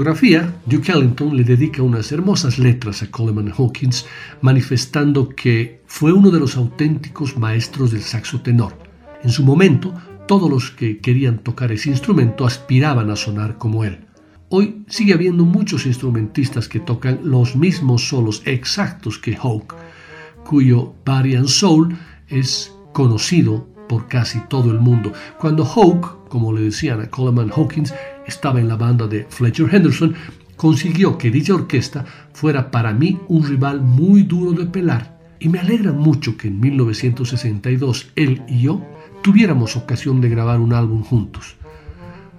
Biografía, Duke Ellington le dedica unas hermosas letras a Coleman Hawkins, manifestando que fue uno de los auténticos maestros del saxo tenor. En su momento, todos los que querían tocar ese instrumento aspiraban a sonar como él. Hoy sigue habiendo muchos instrumentistas que tocan los mismos solos exactos que Hawk, cuyo Body and Soul es conocido por casi todo el mundo. Cuando Hawk, como le decían a Coleman Hawkins, estaba en la banda de Fletcher Henderson, consiguió que dicha orquesta fuera para mí un rival muy duro de pelar. Y me alegra mucho que en 1962 él y yo tuviéramos ocasión de grabar un álbum juntos.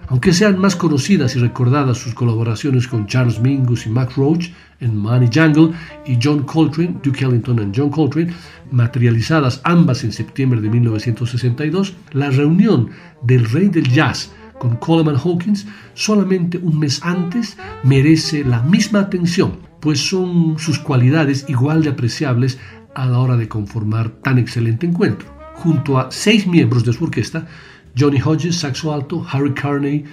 Aunque sean más conocidas y recordadas sus colaboraciones con Charles Mingus y Max Roach en Money Jungle y John Coltrane, Duke Ellington y John Coltrane, materializadas ambas en septiembre de 1962, la reunión del rey del jazz con Coleman Hawkins solamente un mes antes merece la misma atención, pues son sus cualidades igual de apreciables a la hora de conformar tan excelente encuentro. Junto a seis miembros de su orquesta, Johnny Hodges, saxo alto, Harry Carney,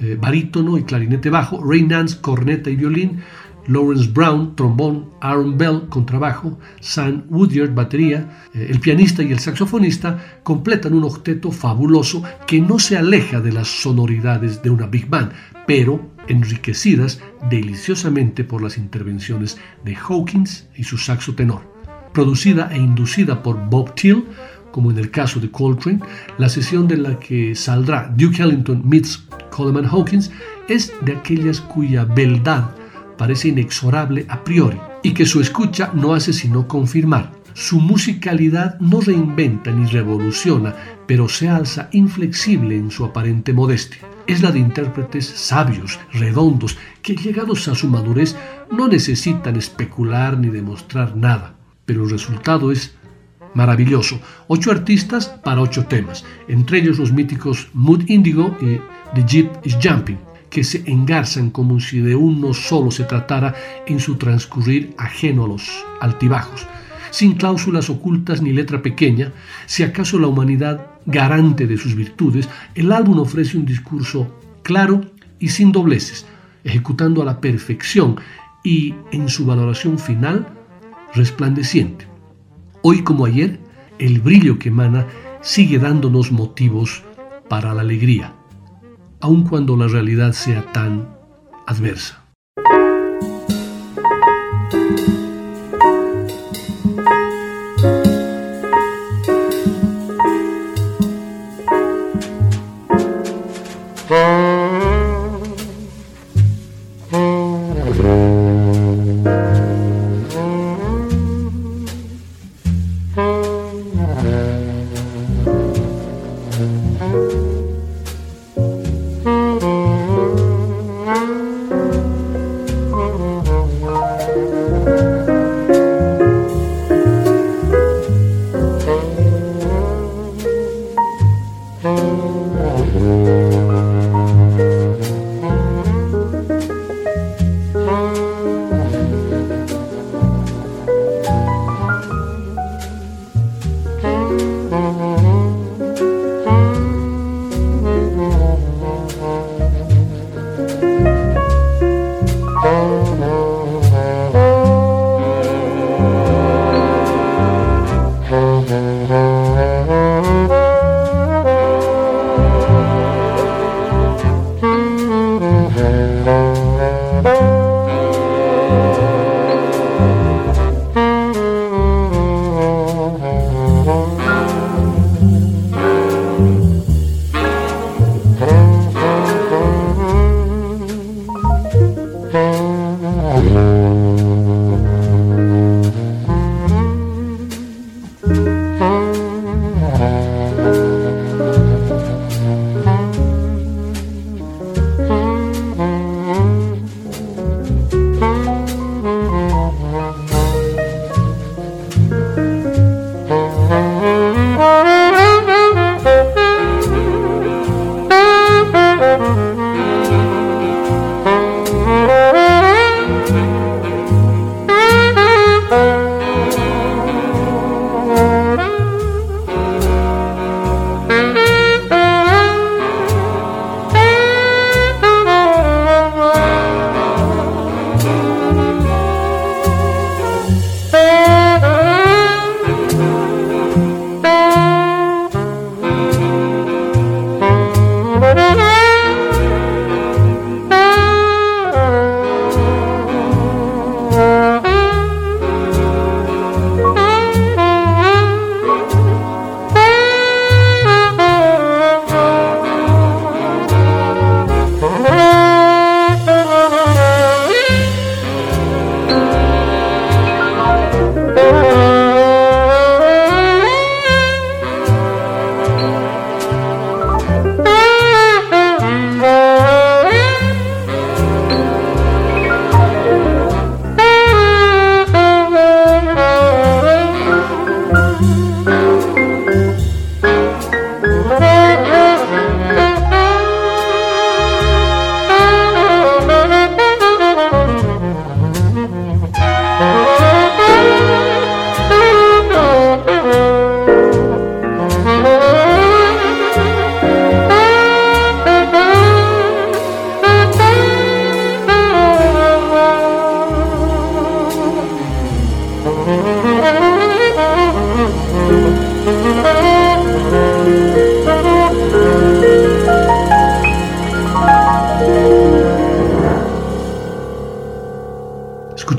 eh, barítono y clarinete bajo, Ray Nance, corneta y violín, Lawrence Brown, trombón, Aaron Bell, contrabajo, Sam Woodyard, batería, eh, el pianista y el saxofonista completan un octeto fabuloso que no se aleja de las sonoridades de una big band, pero enriquecidas deliciosamente por las intervenciones de Hawkins y su saxo tenor. Producida e inducida por Bob Till, como en el caso de Coltrane, la sesión de la que saldrá Duke Ellington meets Coleman Hawkins es de aquellas cuya beldad parece inexorable a priori y que su escucha no hace sino confirmar. Su musicalidad no reinventa ni revoluciona, pero se alza inflexible en su aparente modestia. Es la de intérpretes sabios, redondos, que llegados a su madurez no necesitan especular ni demostrar nada, pero el resultado es maravilloso. Ocho artistas para ocho temas, entre ellos los míticos Mood Indigo y The Jeep is Jumping que se engarzan como si de uno solo se tratara en su transcurrir ajeno a los altibajos, sin cláusulas ocultas ni letra pequeña, si acaso la humanidad garante de sus virtudes, el álbum ofrece un discurso claro y sin dobleces, ejecutando a la perfección y en su valoración final resplandeciente. Hoy como ayer, el brillo que emana sigue dándonos motivos para la alegría aun cuando la realidad sea tan adversa.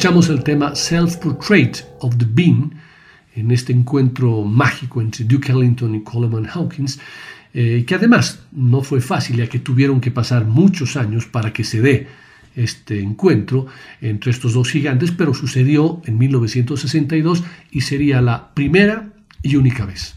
Escuchamos el tema Self-Portrait of the Bean en este encuentro mágico entre Duke Ellington y Coleman Hawkins, eh, que además no fue fácil ya que tuvieron que pasar muchos años para que se dé este encuentro entre estos dos gigantes, pero sucedió en 1962 y sería la primera y única vez.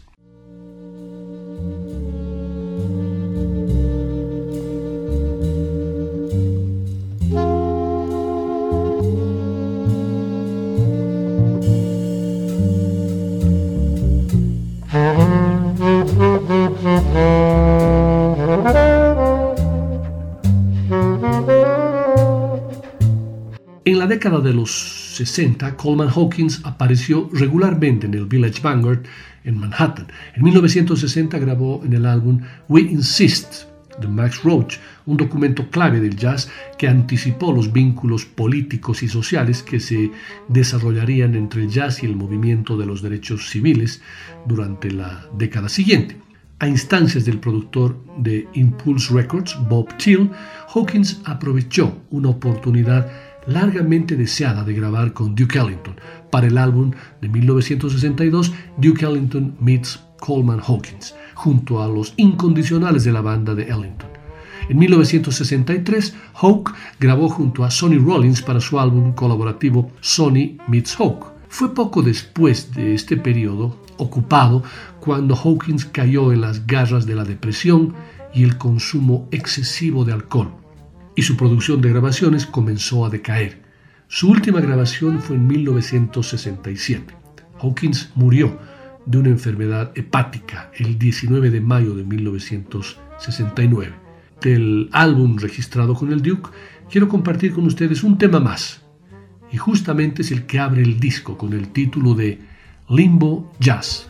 La década de los 60, Coleman Hawkins apareció regularmente en el Village Vanguard en Manhattan. En 1960 grabó en el álbum We Insist de Max Roach, un documento clave del jazz que anticipó los vínculos políticos y sociales que se desarrollarían entre el jazz y el movimiento de los derechos civiles durante la década siguiente. A instancias del productor de Impulse Records, Bob Till, Hawkins aprovechó una oportunidad largamente deseada de grabar con Duke Ellington para el álbum de 1962 Duke Ellington Meets Coleman Hawkins, junto a los incondicionales de la banda de Ellington. En 1963, Hawk grabó junto a Sonny Rollins para su álbum colaborativo Sonny Meets Hawk. Fue poco después de este periodo ocupado cuando Hawkins cayó en las garras de la depresión y el consumo excesivo de alcohol y su producción de grabaciones comenzó a decaer. Su última grabación fue en 1967. Hawkins murió de una enfermedad hepática el 19 de mayo de 1969. Del álbum registrado con el Duke, quiero compartir con ustedes un tema más, y justamente es el que abre el disco con el título de Limbo Jazz.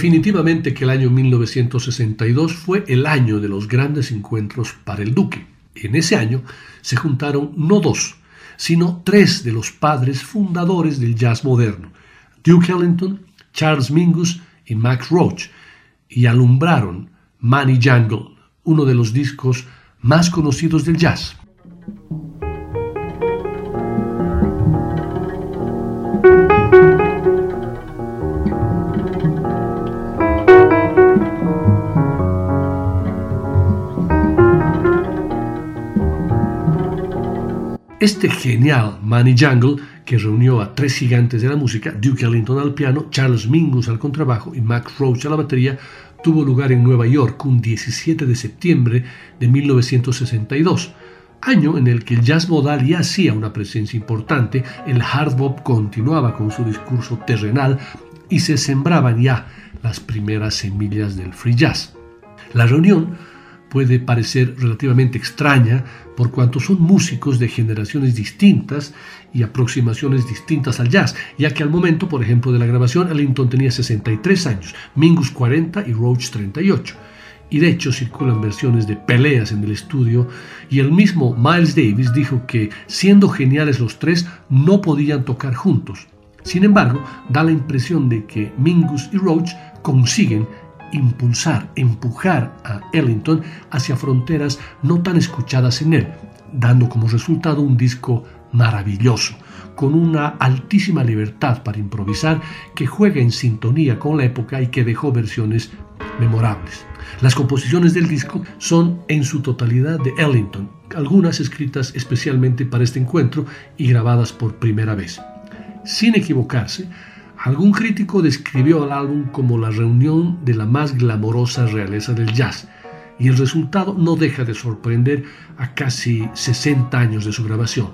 Definitivamente que el año 1962 fue el año de los grandes encuentros para el Duque. En ese año se juntaron no dos, sino tres de los padres fundadores del jazz moderno, Duke Ellington, Charles Mingus y Max Roach, y alumbraron Money Jungle, uno de los discos más conocidos del jazz. Este genial Money Jungle, que reunió a tres gigantes de la música, Duke Ellington al piano, Charles Mingus al contrabajo y Max Roach a la batería, tuvo lugar en Nueva York un 17 de septiembre de 1962, año en el que el jazz modal ya hacía una presencia importante, el hard bop continuaba con su discurso terrenal y se sembraban ya las primeras semillas del free jazz. La reunión puede parecer relativamente extraña por cuanto son músicos de generaciones distintas y aproximaciones distintas al jazz, ya que al momento, por ejemplo, de la grabación, Ellington tenía 63 años, Mingus 40 y Roach 38. Y de hecho circulan versiones de peleas en el estudio y el mismo Miles Davis dijo que siendo geniales los tres no podían tocar juntos. Sin embargo, da la impresión de que Mingus y Roach consiguen impulsar, empujar a Ellington hacia fronteras no tan escuchadas en él, dando como resultado un disco maravilloso, con una altísima libertad para improvisar que juega en sintonía con la época y que dejó versiones memorables. Las composiciones del disco son en su totalidad de Ellington, algunas escritas especialmente para este encuentro y grabadas por primera vez. Sin equivocarse, Algún crítico describió al álbum como la reunión de la más glamorosa realeza del jazz, y el resultado no deja de sorprender a casi 60 años de su grabación.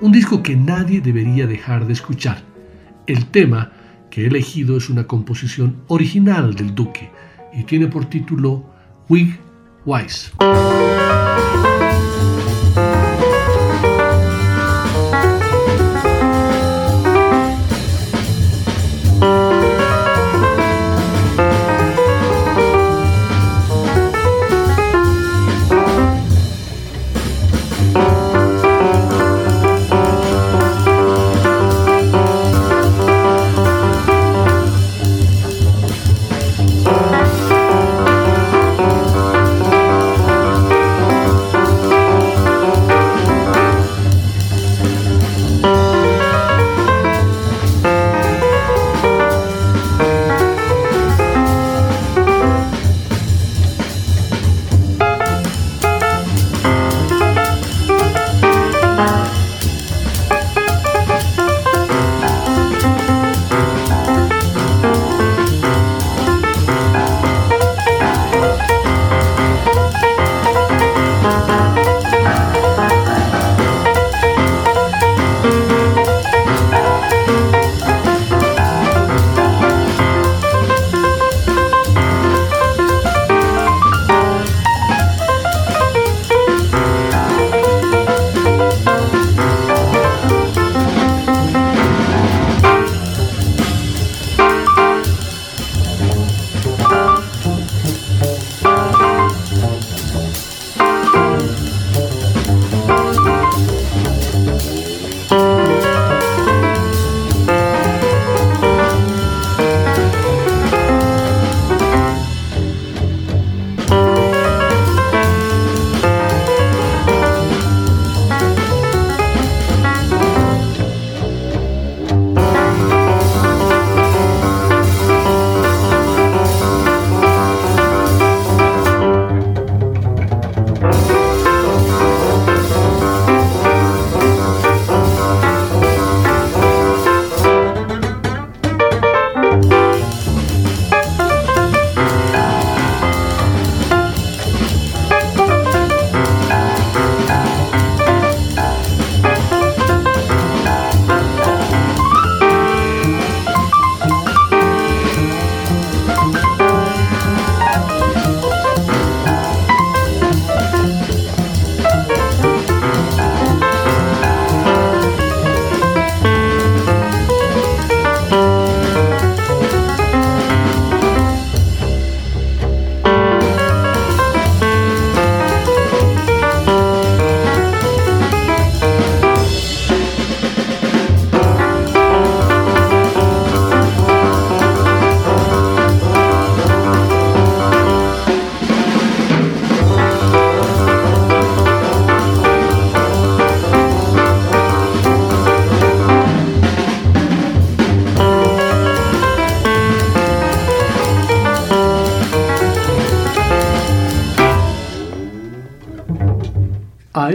Un disco que nadie debería dejar de escuchar. El tema que he elegido es una composición original del Duque y tiene por título Wig Wise.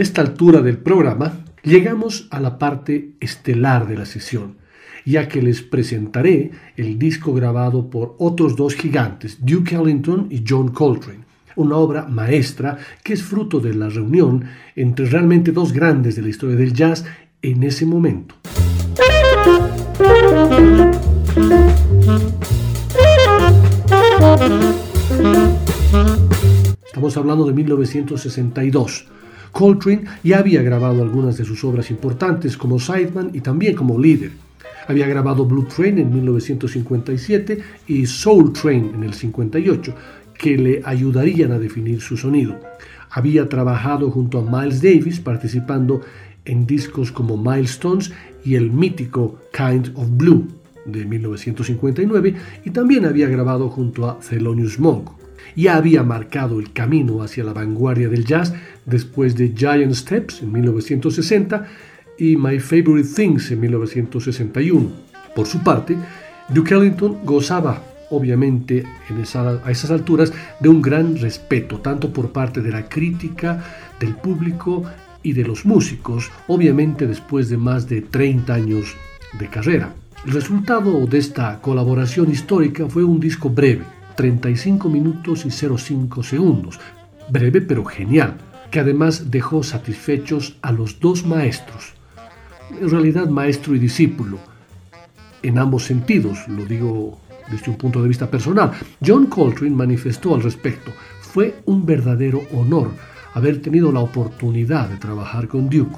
Esta altura del programa llegamos a la parte estelar de la sesión, ya que les presentaré el disco grabado por otros dos gigantes, Duke Ellington y John Coltrane, una obra maestra que es fruto de la reunión entre realmente dos grandes de la historia del jazz en ese momento. Estamos hablando de 1962. Coltrane ya había grabado algunas de sus obras importantes como Sideman y también como líder. Había grabado Blue Train en 1957 y Soul Train en el 58, que le ayudarían a definir su sonido. Había trabajado junto a Miles Davis participando en discos como Milestones y el mítico Kind of Blue de 1959 y también había grabado junto a Thelonious Monk. Ya había marcado el camino hacia la vanguardia del jazz después de Giant Steps en 1960 y My Favorite Things en 1961. Por su parte, Duke Ellington gozaba obviamente a esas alturas de un gran respeto, tanto por parte de la crítica, del público y de los músicos, obviamente después de más de 30 años de carrera. El resultado de esta colaboración histórica fue un disco breve, 35 minutos y 05 segundos, breve pero genial, que además dejó satisfechos a los dos maestros, en realidad maestro y discípulo, en ambos sentidos, lo digo desde un punto de vista personal. John Coltrane manifestó al respecto, fue un verdadero honor haber tenido la oportunidad de trabajar con Duke.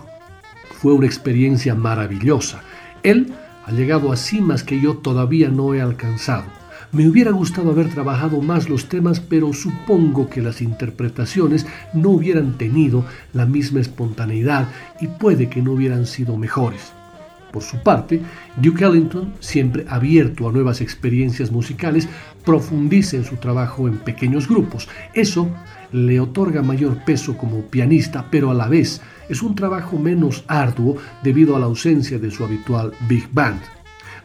Fue una experiencia maravillosa. Él ha llegado a cimas que yo todavía no he alcanzado. Me hubiera gustado haber trabajado más los temas, pero supongo que las interpretaciones no hubieran tenido la misma espontaneidad y puede que no hubieran sido mejores. Por su parte, Duke Ellington, siempre abierto a nuevas experiencias musicales, profundiza en su trabajo en pequeños grupos. Eso le otorga mayor peso como pianista, pero a la vez es un trabajo menos arduo debido a la ausencia de su habitual big band.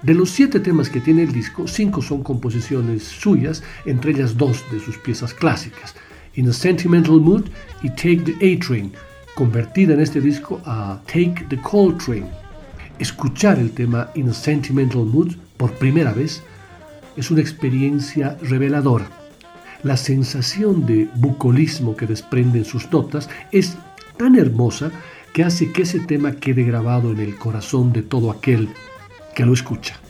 De los siete temas que tiene el disco, cinco son composiciones suyas, entre ellas dos de sus piezas clásicas, In a Sentimental Mood y Take the A-Train, convertida en este disco a Take the Train. Escuchar el tema In a Sentimental Mood por primera vez es una experiencia reveladora la sensación de bucolismo que desprenden sus notas es tan hermosa que hace que ese tema quede grabado en el corazón de todo aquel que lo escucha.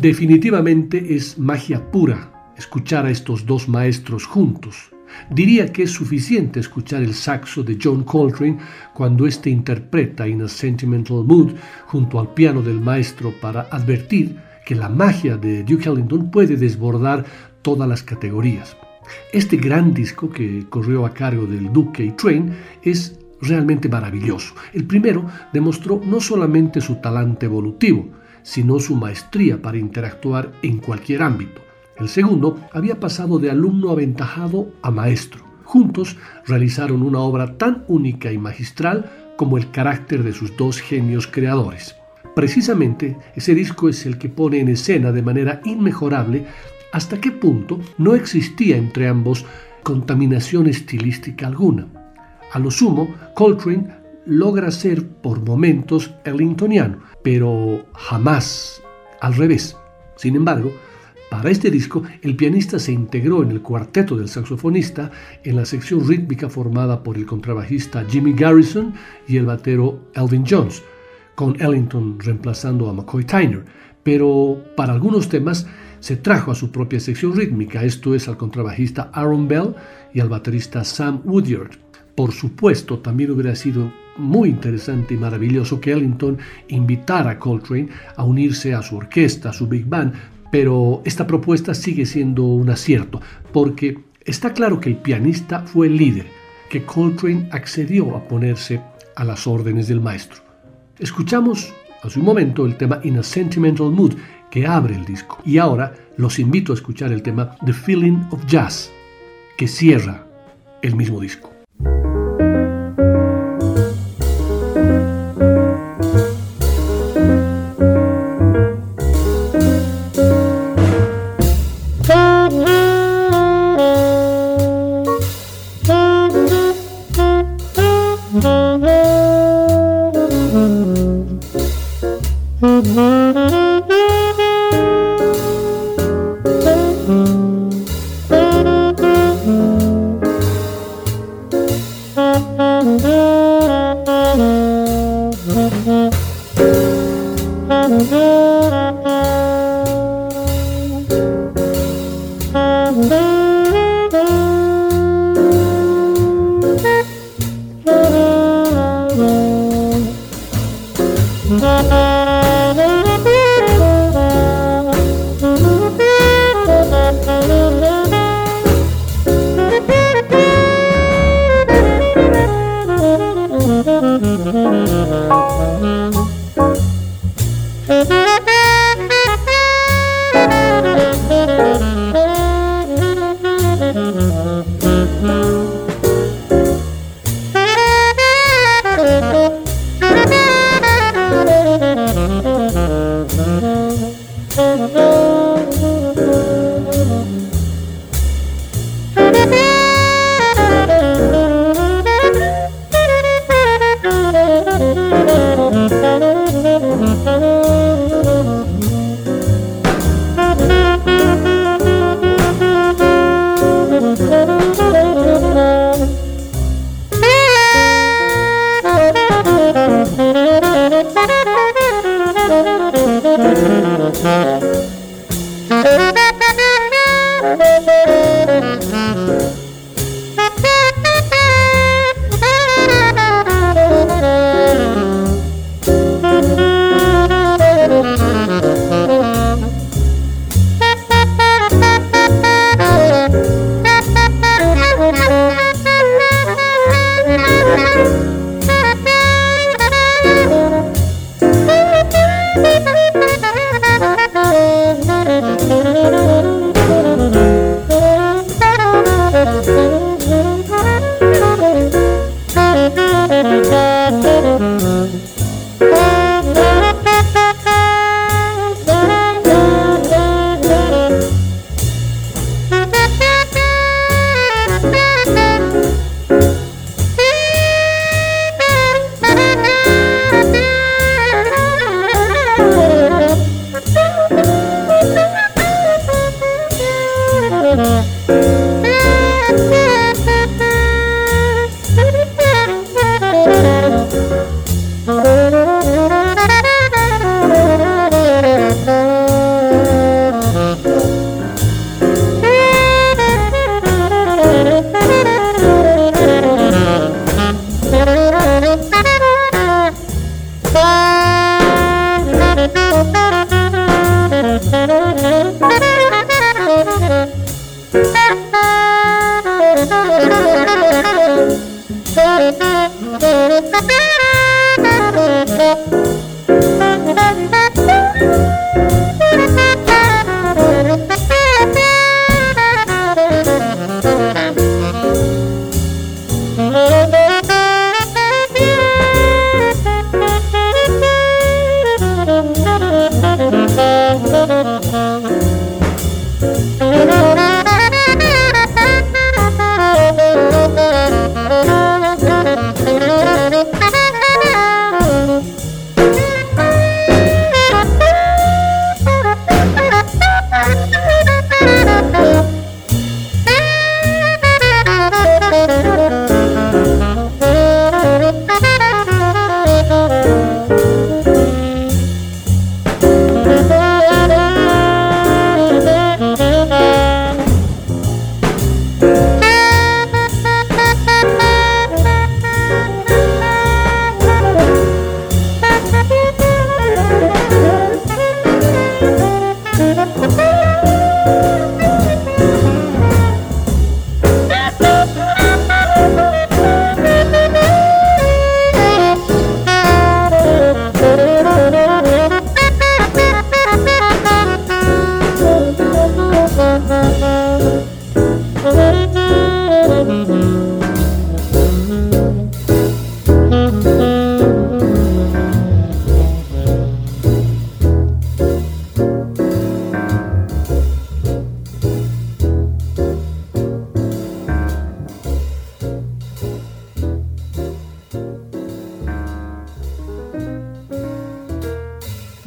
Definitivamente es magia pura escuchar a estos dos maestros juntos. Diría que es suficiente escuchar el saxo de John Coltrane cuando éste interpreta In a Sentimental Mood junto al piano del maestro para advertir que la magia de Duke Ellington puede desbordar todas las categorías. Este gran disco que corrió a cargo del Duke Train es realmente maravilloso. El primero demostró no solamente su talante evolutivo, sino su maestría para interactuar en cualquier ámbito. El segundo había pasado de alumno aventajado a maestro. Juntos realizaron una obra tan única y magistral como el carácter de sus dos genios creadores. Precisamente ese disco es el que pone en escena de manera inmejorable hasta qué punto no existía entre ambos contaminación estilística alguna. A lo sumo, Coltrane logra ser por momentos ellingtoniano, pero jamás al revés. Sin embargo, para este disco, el pianista se integró en el cuarteto del saxofonista en la sección rítmica formada por el contrabajista Jimmy Garrison y el batero Elvin Jones, con Ellington reemplazando a McCoy Tyner. Pero para algunos temas se trajo a su propia sección rítmica, esto es al contrabajista Aaron Bell y al baterista Sam Woodyard. Por supuesto, también hubiera sido muy interesante y maravilloso que Ellington invitara a Coltrane a unirse a su orquesta, a su big band, pero esta propuesta sigue siendo un acierto, porque está claro que el pianista fue el líder, que Coltrane accedió a ponerse a las órdenes del maestro. Escuchamos hace un momento el tema In a Sentimental Mood, que abre el disco. Y ahora los invito a escuchar el tema The Feeling of Jazz, que cierra el mismo disco.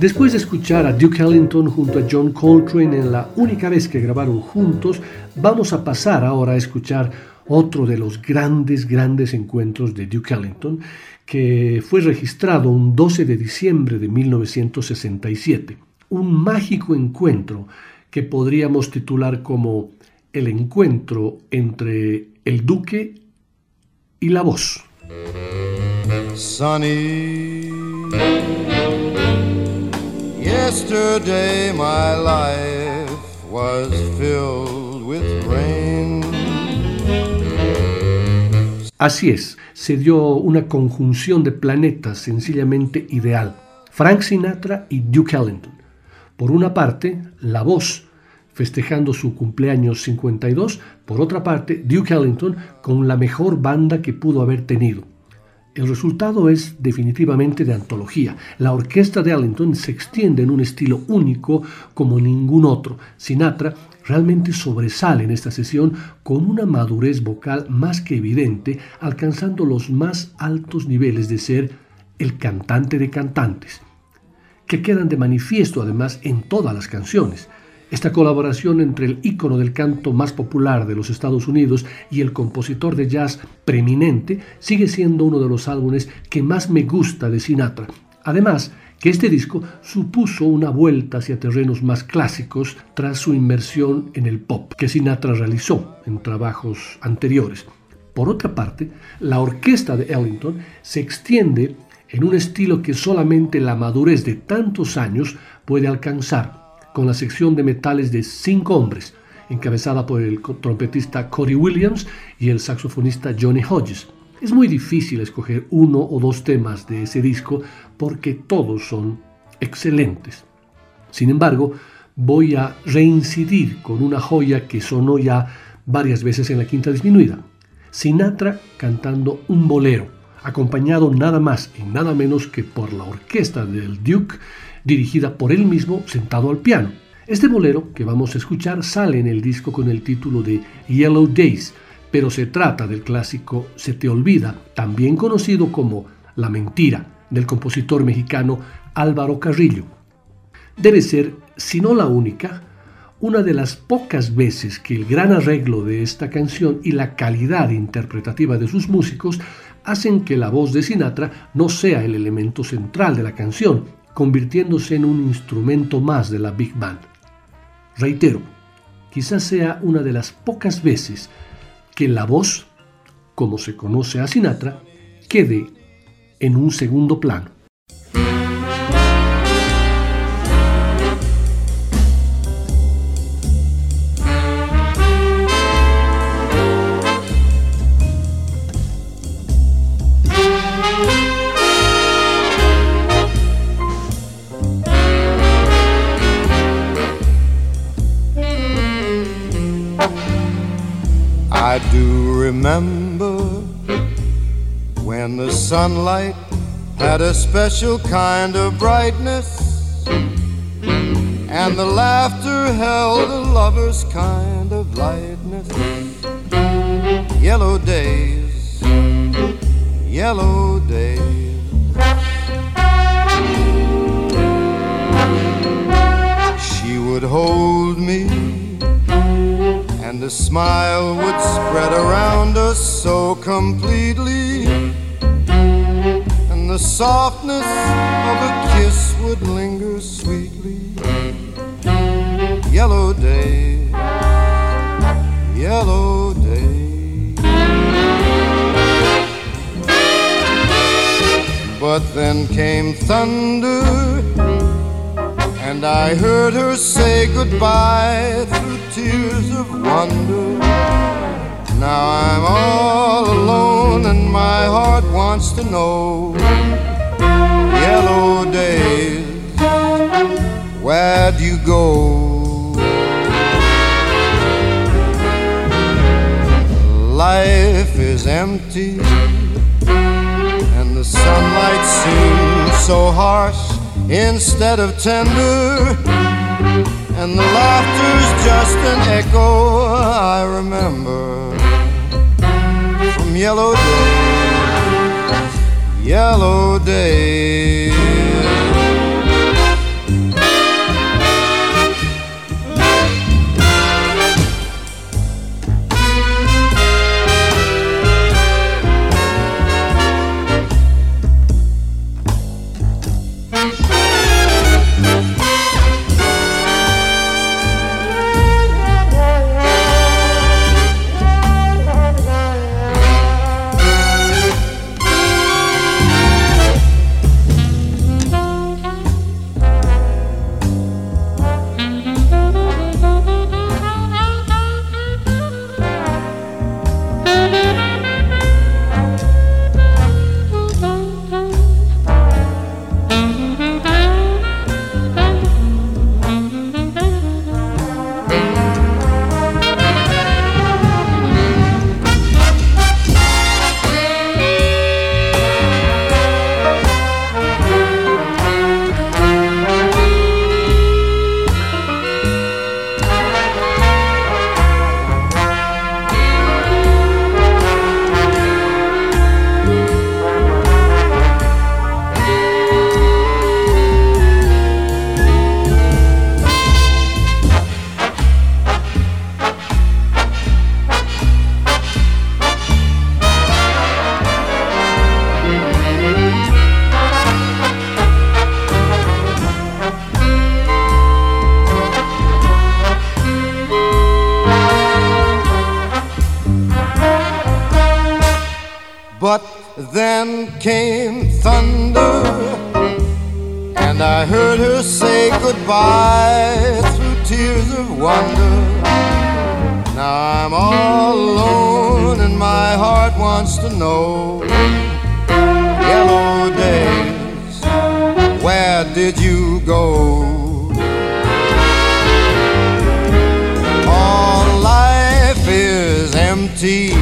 Después de escuchar a Duke Ellington junto a John Coltrane en la única vez que grabaron juntos, vamos a pasar ahora a escuchar otro de los grandes, grandes encuentros de Duke Ellington, que fue registrado un 12 de diciembre de 1967. Un mágico encuentro que podríamos titular como el encuentro entre el duque y la voz. Así es, se dio una conjunción de planetas sencillamente ideal. Frank Sinatra y Duke Ellington. Por una parte, la voz festejando su cumpleaños 52, por otra parte, Duke Ellington con la mejor banda que pudo haber tenido. El resultado es definitivamente de antología. La orquesta de Ellington se extiende en un estilo único como ningún otro. Sinatra realmente sobresale en esta sesión con una madurez vocal más que evidente, alcanzando los más altos niveles de ser el cantante de cantantes, que quedan de manifiesto además en todas las canciones. Esta colaboración entre el ícono del canto más popular de los Estados Unidos y el compositor de jazz preeminente sigue siendo uno de los álbumes que más me gusta de Sinatra. Además, que este disco supuso una vuelta hacia terrenos más clásicos tras su inmersión en el pop que Sinatra realizó en trabajos anteriores. Por otra parte, la orquesta de Ellington se extiende en un estilo que solamente la madurez de tantos años puede alcanzar con la sección de metales de cinco hombres, encabezada por el trompetista Cody Williams y el saxofonista Johnny Hodges. Es muy difícil escoger uno o dos temas de ese disco porque todos son excelentes. Sin embargo, voy a reincidir con una joya que sonó ya varias veces en la quinta disminuida. Sinatra cantando un bolero, acompañado nada más y nada menos que por la orquesta del Duke dirigida por él mismo sentado al piano. Este bolero que vamos a escuchar sale en el disco con el título de Yellow Days, pero se trata del clásico Se te olvida, también conocido como La mentira, del compositor mexicano Álvaro Carrillo. Debe ser, si no la única, una de las pocas veces que el gran arreglo de esta canción y la calidad interpretativa de sus músicos hacen que la voz de Sinatra no sea el elemento central de la canción, convirtiéndose en un instrumento más de la Big Band. Reitero, quizás sea una de las pocas veces que la voz, como se conoce a Sinatra, quede en un segundo plano. I do remember when the sunlight had a special kind of brightness, and the laughter held a lover's kind of lightness. Yellow days, yellow days. She would hold me and a smile would spread around us so completely, and the softness of a kiss would linger sweetly. Yellow day, yellow day. But then came thunder, and I heard her say goodbye through tears of wonder. Now I'm all alone and my heart wants to know. Yellow days, where'd you go? life is empty and the sunlight seems so harsh instead of tender and the laughter's just an echo I remember from yellow days, yellow days. Came thunder, and I heard her say goodbye through tears of wonder. Now I'm all alone, and my heart wants to know. Yellow days, where did you go? All life is empty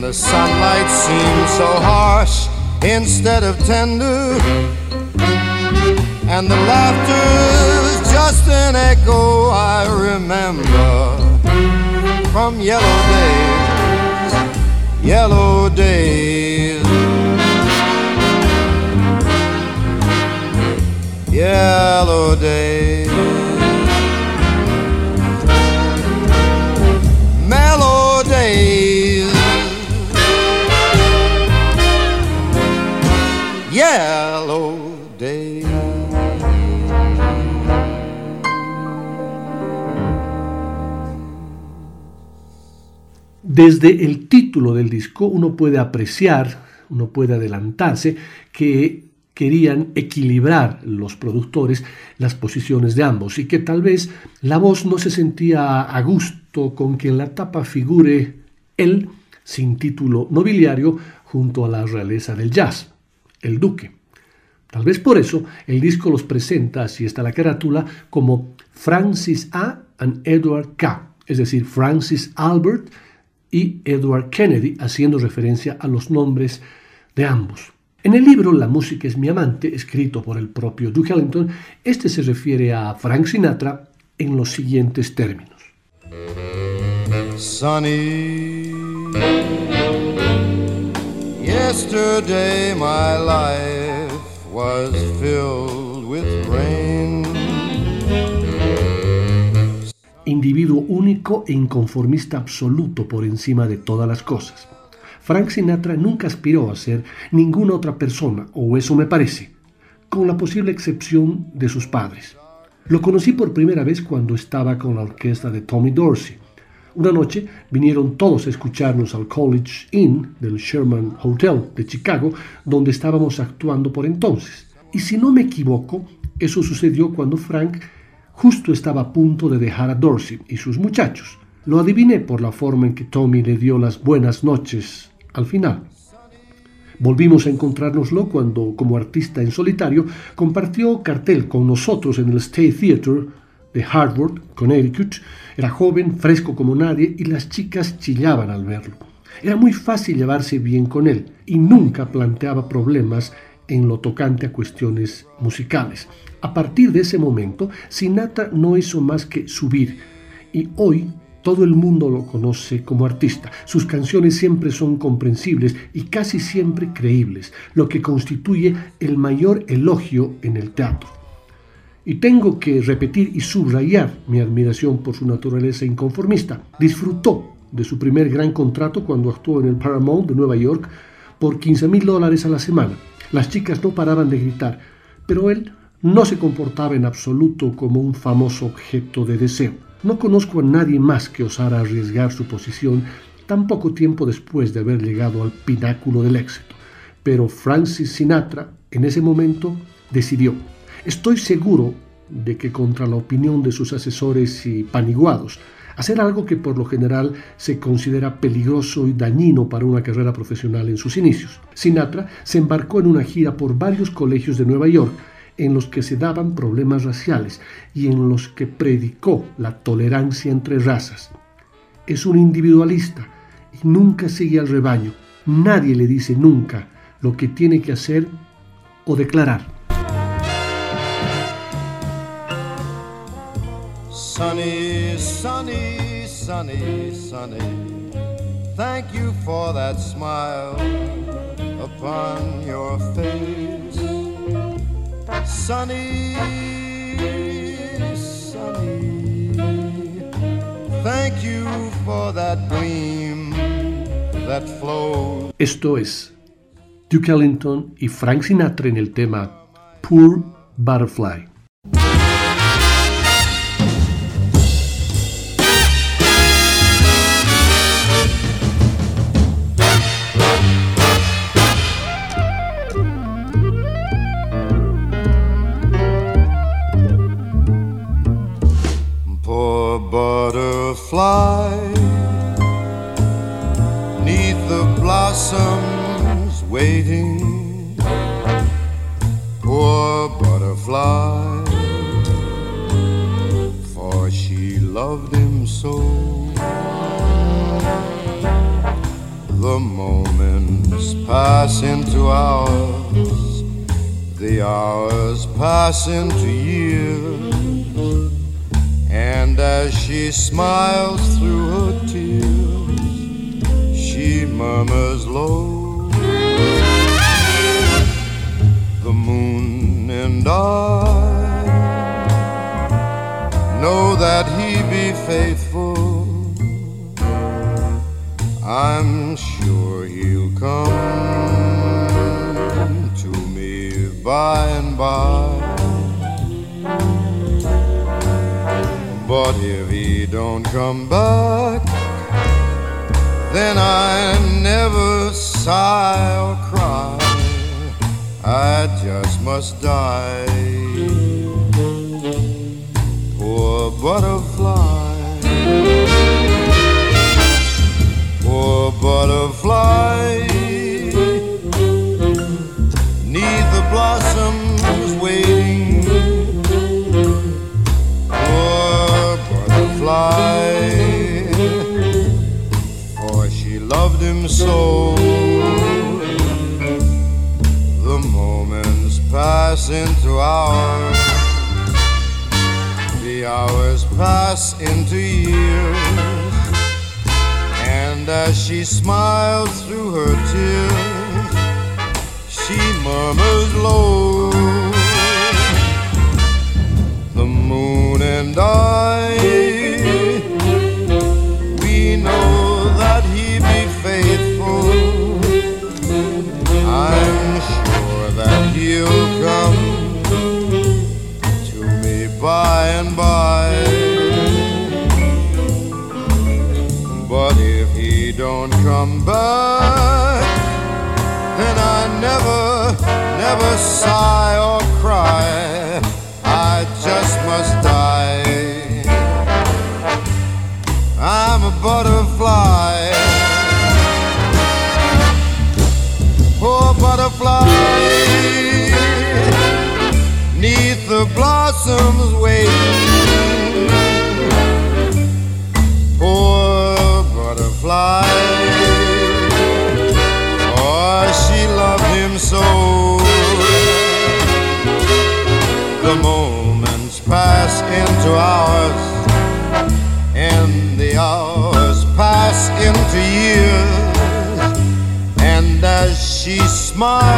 the sunlight seems so harsh instead of tender. And the laughter's just an echo I remember from yellow days, yellow days. Yellow days. Desde el título del disco uno puede apreciar, uno puede adelantarse que querían equilibrar los productores las posiciones de ambos y que tal vez la voz no se sentía a gusto con que en la tapa figure él sin título nobiliario junto a la realeza del jazz el duque. Tal vez por eso el disco los presenta, así está la carátula, como Francis A. and Edward K., es decir, Francis Albert y Edward Kennedy, haciendo referencia a los nombres de ambos. En el libro La música es mi amante, escrito por el propio Duke Ellington, este se refiere a Frank Sinatra en los siguientes términos. Yesterday my life was filled with rain. Individuo único e inconformista absoluto por encima de todas las cosas. Frank Sinatra nunca aspiró a ser ninguna otra persona, o eso me parece, con la posible excepción de sus padres. Lo conocí por primera vez cuando estaba con la orquesta de Tommy Dorsey una noche vinieron todos a escucharnos al College Inn del Sherman Hotel de Chicago, donde estábamos actuando por entonces. Y si no me equivoco, eso sucedió cuando Frank justo estaba a punto de dejar a Dorsey y sus muchachos. Lo adiviné por la forma en que Tommy le dio las buenas noches al final. Volvimos a encontrárnoslo cuando, como artista en solitario, compartió cartel con nosotros en el State Theatre de Harvard, Connecticut. Era joven, fresco como nadie y las chicas chillaban al verlo. Era muy fácil llevarse bien con él y nunca planteaba problemas en lo tocante a cuestiones musicales. A partir de ese momento, Sinatra no hizo más que subir y hoy todo el mundo lo conoce como artista. Sus canciones siempre son comprensibles y casi siempre creíbles, lo que constituye el mayor elogio en el teatro. Y tengo que repetir y subrayar mi admiración por su naturaleza inconformista. Disfrutó de su primer gran contrato cuando actuó en el Paramount de Nueva York por 15 mil dólares a la semana. Las chicas no paraban de gritar, pero él no se comportaba en absoluto como un famoso objeto de deseo. No conozco a nadie más que osara arriesgar su posición tan poco tiempo después de haber llegado al pináculo del éxito. Pero Francis Sinatra, en ese momento, decidió. Estoy seguro de que contra la opinión de sus asesores y paniguados, hacer algo que por lo general se considera peligroso y dañino para una carrera profesional en sus inicios. Sinatra se embarcó en una gira por varios colegios de Nueva York en los que se daban problemas raciales y en los que predicó la tolerancia entre razas. Es un individualista y nunca sigue al rebaño. Nadie le dice nunca lo que tiene que hacer o declarar. Sunny, sunny, sunny, sunny. Thank you for that smile upon your face. Sunny, sunny. Thank you for that gleam that flows. Esto es Duke Ellington y Frank Sinatra en el tema Poor Butterfly. Fly neath the blossoms waiting poor butterfly for she loved him so. The moments pass into hours the hours pass into years and as she smiles through her tears, she murmurs low, The moon and I know that he be faithful. I'm sure he'll come to me by and by. But if he don't come back, then I never sigh or cry. I just must die. Poor butterfly. Poor butterfly. So. The moments pass into hours, the hours pass into years, and as she smiles through her tears, she murmurs low. The moon and I he'll come to me by and by. But if he don't come back, then I never, never sigh tomorrow.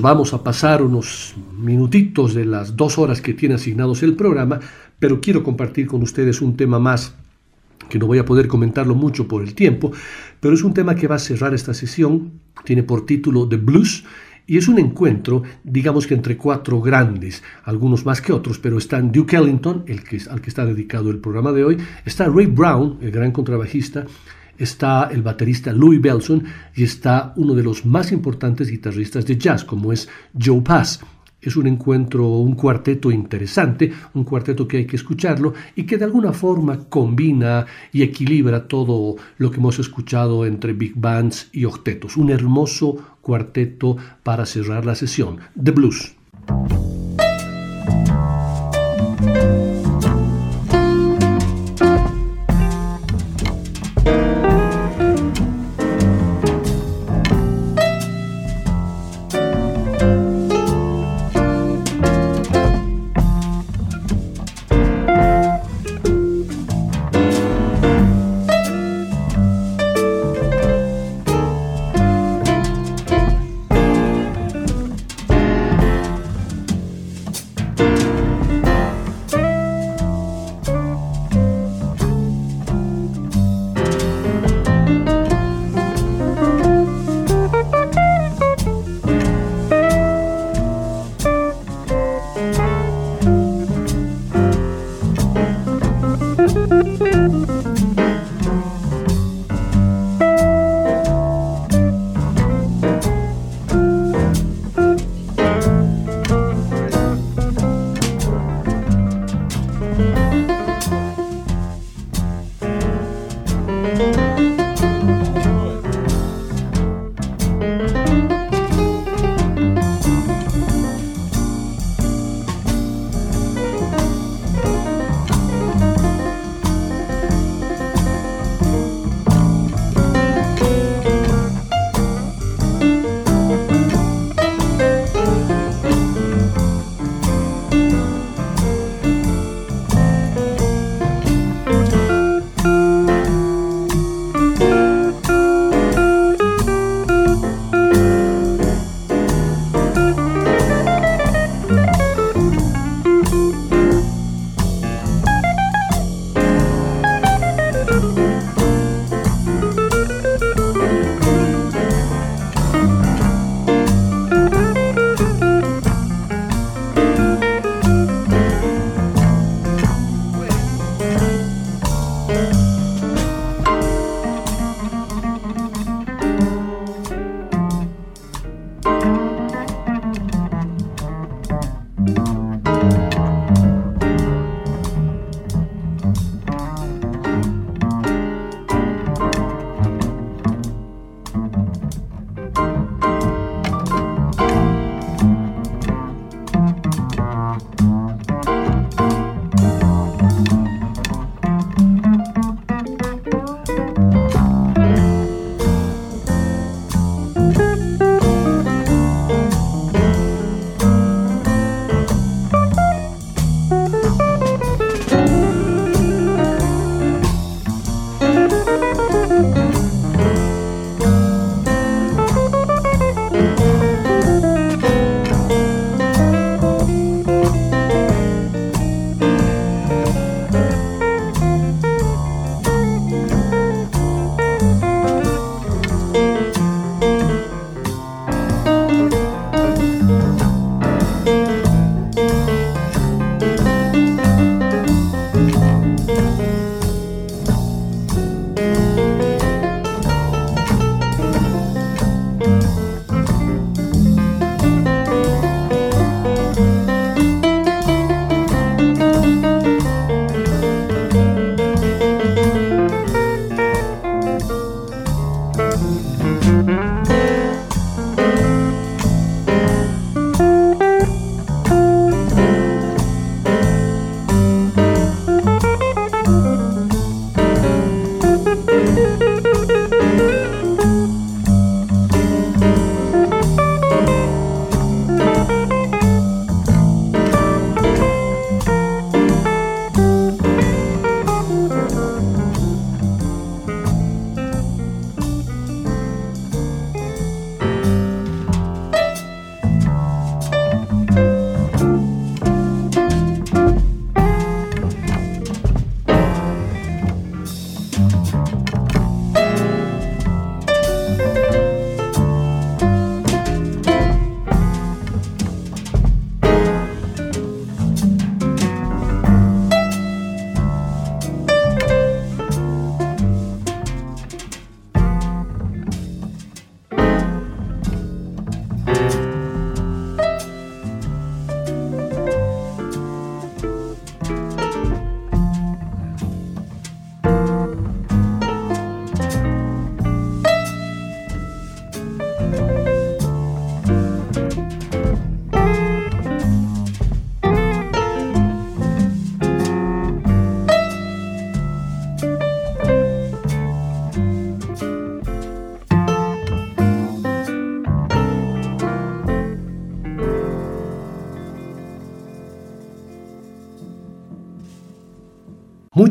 Vamos a pasar unos minutitos de las dos horas que tiene asignados el programa, pero quiero compartir con ustedes un tema más que no voy a poder comentarlo mucho por el tiempo, pero es un tema que va a cerrar esta sesión, tiene por título The Blues y es un encuentro, digamos que entre cuatro grandes, algunos más que otros, pero están Duke Ellington, el al que está dedicado el programa de hoy, está Ray Brown, el gran contrabajista, está el baterista Louis Belson y está uno de los más importantes guitarristas de jazz, como es Joe Pass. Es un encuentro, un cuarteto interesante, un cuarteto que hay que escucharlo y que de alguna forma combina y equilibra todo lo que hemos escuchado entre big bands y octetos. Un hermoso cuarteto para cerrar la sesión. The Blues.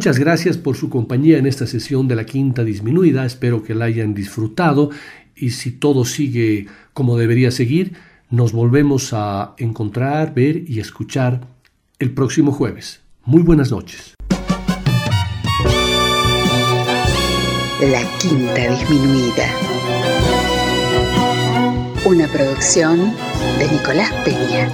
Muchas gracias por su compañía en esta sesión de la quinta disminuida. Espero que la hayan disfrutado y si todo sigue como debería seguir, nos volvemos a encontrar, ver y escuchar el próximo jueves. Muy buenas noches. La quinta disminuida. Una producción de Nicolás Peña.